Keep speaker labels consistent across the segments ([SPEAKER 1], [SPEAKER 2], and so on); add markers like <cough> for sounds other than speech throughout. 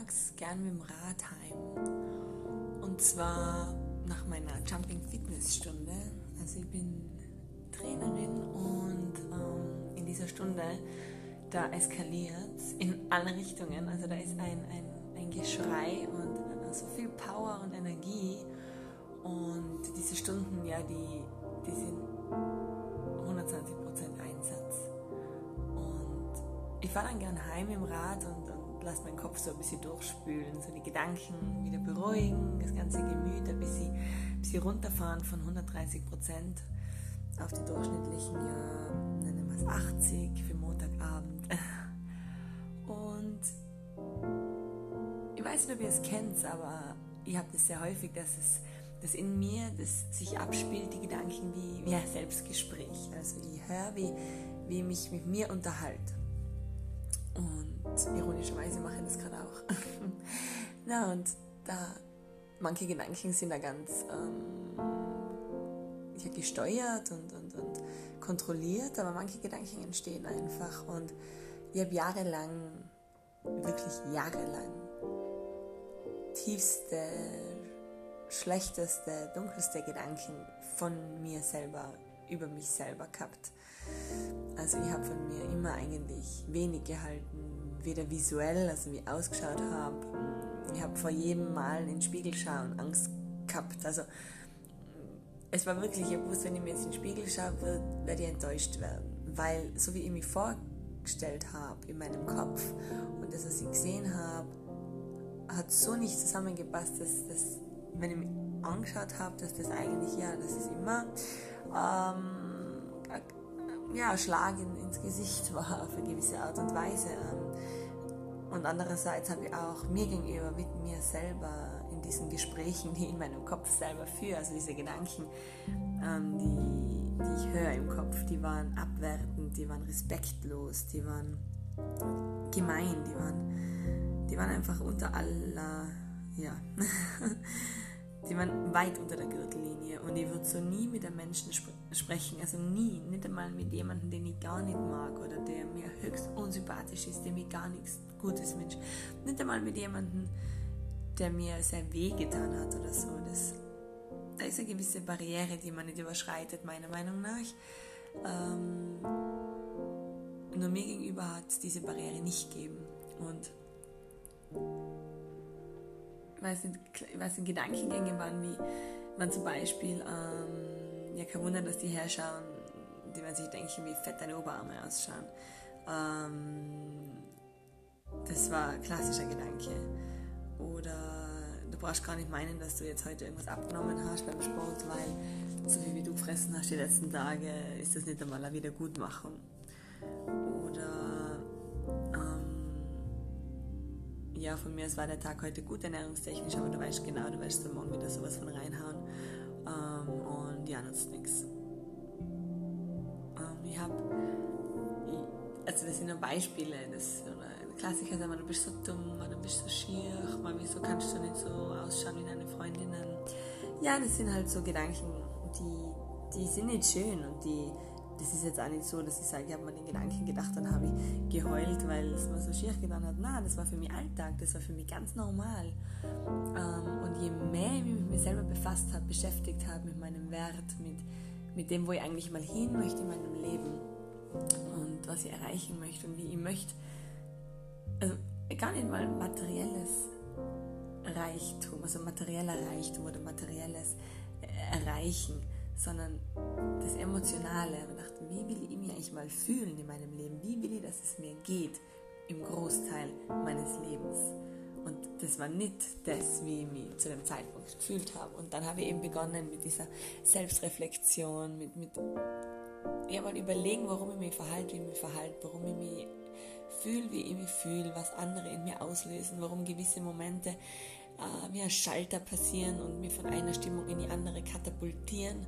[SPEAKER 1] nachmittags gern mit dem Rad heim. Und zwar nach meiner Jumping Fitness Stunde. Also ich bin Trainerin und ähm, in dieser Stunde, da eskaliert in alle Richtungen. Also da ist ein, ein, ein Geschrei und so viel Power und Energie. Und diese Stunden, ja, die, die sind 120% Einsatz. Und ich fahre dann gern heim im Rad und, und lasse meinen Kopf so ein bisschen durchspülen, so die Gedanken wieder beruhigen, das ganze Gemüt ein bisschen, ein bisschen runterfahren von 130 Prozent auf die durchschnittlichen, ja, nennen wir es 80 für Montagabend. Und ich weiß nicht, ob ihr es kennt, aber ich habe das sehr häufig, dass es dass in mir das sich abspielt, die Gedanken wie, wie ein Selbstgespräch. Also ich höre, wie, wie ich mich mit mir unterhalte. Und ironischerweise mache ich das gerade auch. <laughs> Na, und da, manche Gedanken sind da ganz ähm, ja, gesteuert und, und, und kontrolliert, aber manche Gedanken entstehen einfach. Und ich habe jahrelang, wirklich jahrelang, tiefste schlechteste, dunkelste Gedanken von mir selber, über mich selber gehabt. Also ich habe von mir immer eigentlich wenig gehalten, weder visuell, also wie ich ausgeschaut habe. Ich habe vor jedem Mal in den Spiegel schauen Angst gehabt. Also es war wirklich, ich wusste, wenn ich mir jetzt in den Spiegel schaue, werde ich enttäuscht werden. Weil so wie ich mich vorgestellt habe in meinem Kopf und das, was ich gesehen habe, hat so nicht zusammengepasst, dass das wenn ich mich angeschaut habe, dass das eigentlich, ja, das ist immer ähm, ja, ein Schlag in, ins Gesicht war auf eine gewisse Art und Weise. Ähm, und andererseits habe ich auch mir gegenüber mit mir selber in diesen Gesprächen, die ich in meinem Kopf selber führe, also diese Gedanken, ähm, die, die ich höre im Kopf, die waren abwertend, die waren respektlos, die waren gemein, die waren, die waren einfach unter aller, ja, <laughs> die waren weit unter der Gürtellinie und ich würde so nie mit einem Menschen sp sprechen, also nie, nicht einmal mit jemandem, den ich gar nicht mag oder der mir höchst unsympathisch ist, dem ich gar nichts Gutes wünsche. Nicht einmal mit jemandem, der mir sehr weh getan hat oder so. Das, da ist eine gewisse Barriere, die man nicht überschreitet, meiner Meinung nach. Ähm, nur mir gegenüber hat es diese Barriere nicht gegeben. Und es, weil es in Gedankengänge waren, wie man zum Beispiel, ähm, ja kein Wunder, dass die herschauen, die man sich denken, wie fett deine Oberarme ausschauen. Ähm, das war ein klassischer Gedanke. Oder du brauchst gar nicht meinen, dass du jetzt heute irgendwas abgenommen hast beim Sport, weil so viel wie du gefressen hast die letzten Tage, ist das nicht einmal eine Wiedergutmachung. Ja, von mir, es war der Tag heute gut ernährungstechnisch, aber du weißt genau, du wirst am Morgen wieder sowas von reinhauen. Ähm, und ja, nutzt nichts. Ähm, ich habe, also das sind nur Beispiele, das oder Klassiker sagen, du bist so dumm, du bist so schier, wieso kannst du nicht so ausschauen wie deine Freundinnen? Ja, das sind halt so Gedanken, die, die sind nicht schön und die das ist jetzt auch nicht so, dass ich sage, ich habe mir den Gedanken gedacht, dann habe ich geheult, weil es mir so schier getan hat. Nein, das war für mich Alltag, das war für mich ganz normal. Ähm, und je mehr ich mich mit mir selber befasst habe, beschäftigt habe, mit meinem Wert, mit, mit dem, wo ich eigentlich mal hin möchte in meinem Leben und was ich erreichen möchte und wie ich möchte, also gar nicht mal materielles Reichtum, also materieller Reichtum oder materielles Erreichen, sondern das Emotionale. Und dachte, wie will ich mich eigentlich mal fühlen in meinem Leben? Wie will ich, dass es mir geht im Großteil meines Lebens? Und das war nicht das, wie ich mich zu dem Zeitpunkt gefühlt habe. Und dann habe ich eben begonnen mit dieser Selbstreflexion, mit, mit ja, mal überlegen, warum ich mich verhalte, wie ich mich verhalte, warum ich mich fühle, wie ich mich fühle, was andere in mir auslösen, warum gewisse Momente äh, wie ein Schalter passieren und mich von einer Stimmung in die andere katapultieren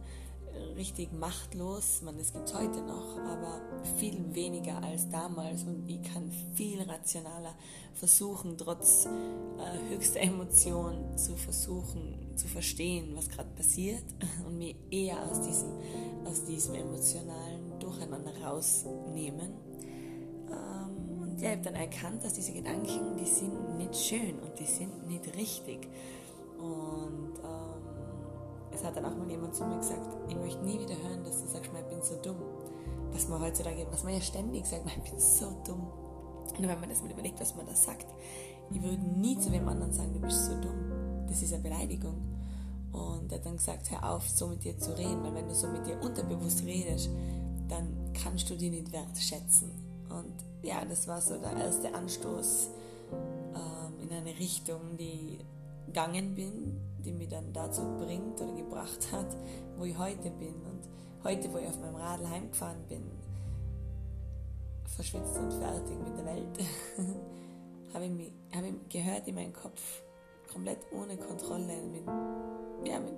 [SPEAKER 1] richtig machtlos. Man, das gibt es heute noch, aber viel weniger als damals und ich kann viel rationaler versuchen, trotz äh, höchster Emotion zu versuchen zu verstehen, was gerade passiert <laughs> und mir eher aus diesem, aus diesem emotionalen Durcheinander rausnehmen. Ähm, und ja, ich habe dann erkannt, dass diese Gedanken, die sind nicht schön und die sind nicht richtig. Und ähm, es hat dann auch mal jemand zu mir gesagt, ich möchte nie wieder hören, dass du sagst, ich bin so dumm. Was man heutzutage, was man ja ständig sagt, ich bin so dumm. Und wenn man das mal überlegt, was man da sagt, ich würde nie zu wem anderen sagen, du bist so dumm. Das ist eine Beleidigung. Und er hat dann gesagt, hör auf, so mit dir zu reden, weil wenn du so mit dir unterbewusst redest, dann kannst du die nicht wertschätzen. Und ja, das war so der erste Anstoß ähm, in eine Richtung, die gegangen bin, die mich dann dazu bringt oder gebracht hat, wo ich heute bin. Und heute, wo ich auf meinem Radl heimgefahren bin, verschwitzt und fertig mit der Welt, <laughs> habe ich, hab ich gehört in meinem Kopf, komplett ohne Kontrolle, mit, ja, mit,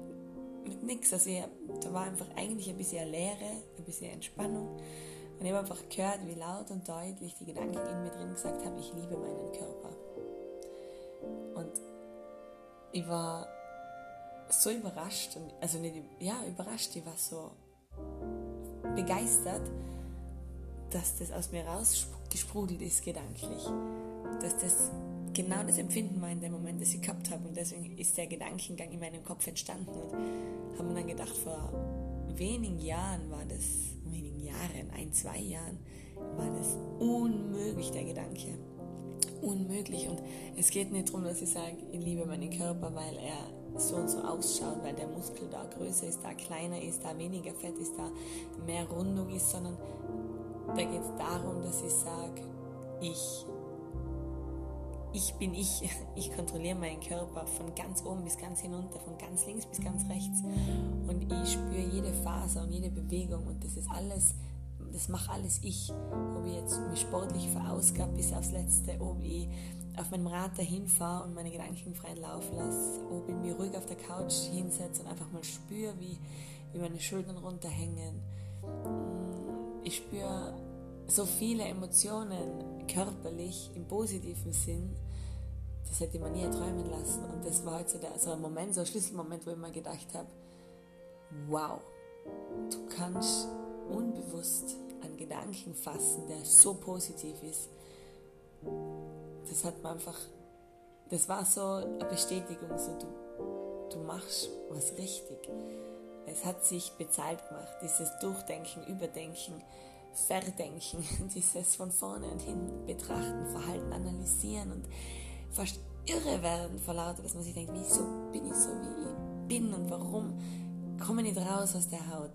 [SPEAKER 1] mit nichts. Also ich, da war einfach eigentlich ein bisschen Leere, ein bisschen Entspannung. Und ich habe einfach gehört, wie laut und deutlich die Gedanken in mir drin gesagt haben, ich liebe meinen Körper. Und ich war so überrascht, also nicht, ja, überrascht, ich war so begeistert, dass das aus mir rausgesprudelt ist gedanklich. Dass das genau das Empfinden war in dem Moment, das ich gehabt habe. Und deswegen ist der Gedankengang in meinem Kopf entstanden. Und haben wir dann gedacht, vor wenigen Jahren war das, wenigen Jahren, ein, zwei Jahren, war das unmöglich, der Gedanke. Unmöglich. Und es geht nicht darum, dass ich sage, ich liebe meinen Körper, weil er so und so ausschaut, weil der Muskel da größer ist, da kleiner ist, da weniger Fett ist, da mehr Rundung ist, sondern da geht es darum, dass ich sage, ich ich bin ich. <laughs> Ich kontrolliere meinen Körper von ganz oben bis ganz hinunter, von ganz links bis ganz rechts. Und ich spüre jede Faser und jede Bewegung und das ist alles, das mache alles ich. Ob ich jetzt mich sportlich verausgab bis aufs Letzte, ob ich auf meinem Rad dahin fahre und meine Gedanken freien Lauf lasse, ob ich mich ruhig auf der Couch hinsetze und einfach mal spüre, wie, wie meine Schultern runterhängen. Ich spüre so viele Emotionen körperlich im positiven Sinn das hätte man nie träumen lassen. Und das war der, so ein Moment, so ein Schlüsselmoment, wo ich mir gedacht habe, wow, du kannst unbewusst einen Gedanken fassen, der so positiv ist. Das hat man einfach, das war so eine Bestätigung, so du, du machst was richtig. Es hat sich bezahlt gemacht, dieses Durchdenken, Überdenken, Verdenken, <laughs> dieses von vorne und hin betrachten, Verhalten analysieren und fast irre werden vor lauter, dass man sich denkt, wieso bin ich so, wie ich bin und warum komme ich nicht raus aus der Haut.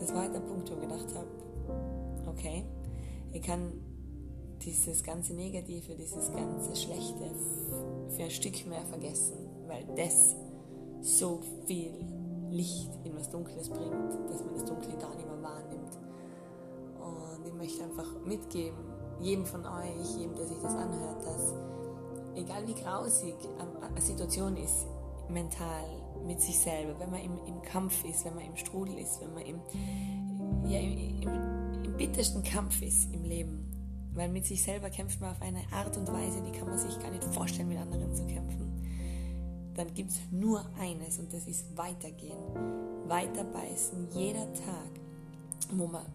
[SPEAKER 1] Das war halt der Punkt, wo ich gedacht habe, okay, ich kann dieses ganze Negative, dieses ganze Schlechte für ein Stück mehr vergessen, weil das so viel Licht in was Dunkles bringt, dass man das Dunkle gar nicht mehr wahrnimmt. Und ich möchte einfach mitgeben, jedem von euch, jedem, der sich das anhört, dass egal wie grausig eine Situation ist, mental, mit sich selber, wenn man im, im Kampf ist, wenn man im Strudel ist, wenn man im, ja, im, im, im bittersten Kampf ist im Leben. Weil mit sich selber kämpft man auf eine Art und Weise, die kann man sich gar nicht vorstellen, mit anderen zu kämpfen. Dann gibt es nur eines und das ist weitergehen. Weiterbeißen, jeder Tag, wo man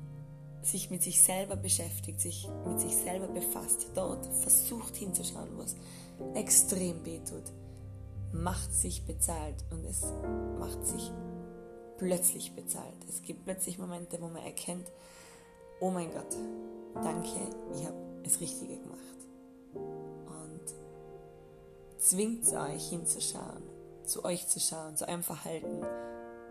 [SPEAKER 1] sich mit sich selber beschäftigt, sich mit sich selber befasst, dort versucht hinzuschauen, wo es extrem wehtut, macht sich bezahlt und es macht sich plötzlich bezahlt. Es gibt plötzlich Momente, wo man erkennt, oh mein Gott, danke, ich habe es Richtige gemacht. Und zwingt euch hinzuschauen, zu euch zu schauen, zu eurem Verhalten,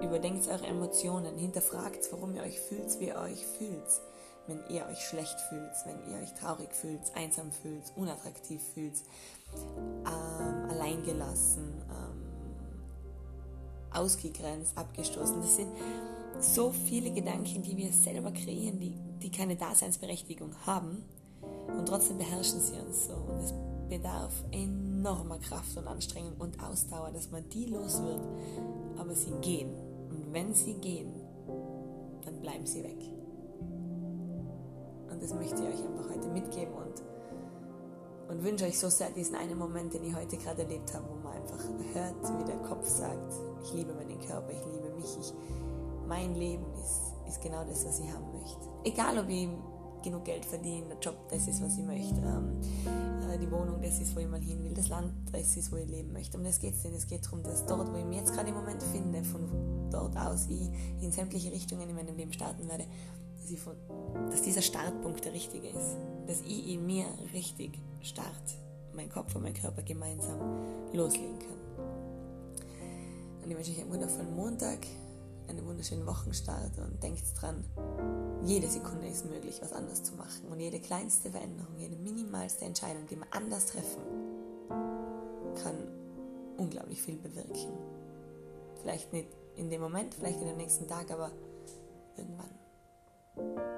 [SPEAKER 1] Überdenkt eure Emotionen, hinterfragt, warum ihr euch fühlt, wie ihr euch fühlt. Wenn ihr euch schlecht fühlt, wenn ihr euch traurig fühlt, einsam fühlt, unattraktiv fühlt, ähm, alleingelassen, ähm, ausgegrenzt, abgestoßen. Das sind so viele Gedanken, die wir selber kreieren, die, die keine Daseinsberechtigung haben und trotzdem beherrschen sie uns so. Und es bedarf enormer Kraft und Anstrengung und Ausdauer, dass man die los wird, aber sie gehen wenn sie gehen, dann bleiben sie weg. Und das möchte ich euch einfach heute mitgeben und, und wünsche euch so sehr diesen einen Moment, den ich heute gerade erlebt habe, wo man einfach hört, wie der Kopf sagt, ich liebe meinen Körper, ich liebe mich, ich, mein Leben ist, ist genau das, was ich haben möchte. Egal, ob ich genug Geld verdiene, der Job, das ist, was ich möchte, ähm, äh, die Wohnung, das ist, wo ich mal hin will, das Land, das ist, wo ich leben möchte. Um das geht es nicht. Es geht darum, dass dort, wo ich mich jetzt gerade im Moment finde, von dort aus ich in sämtliche Richtungen in meinem Leben starten werde, dass, von, dass dieser Startpunkt der richtige ist. Dass ich in mir richtig start, mein Kopf und mein Körper gemeinsam loslegen kann. Und ich wünsche euch einen wundervollen Montag einen wunderschönen Wochenstart und denkt dran, jede Sekunde ist möglich, was anders zu machen. Und jede kleinste Veränderung, jede minimalste Entscheidung, die wir anders treffen, kann unglaublich viel bewirken. Vielleicht nicht in dem Moment, vielleicht in dem nächsten Tag, aber irgendwann.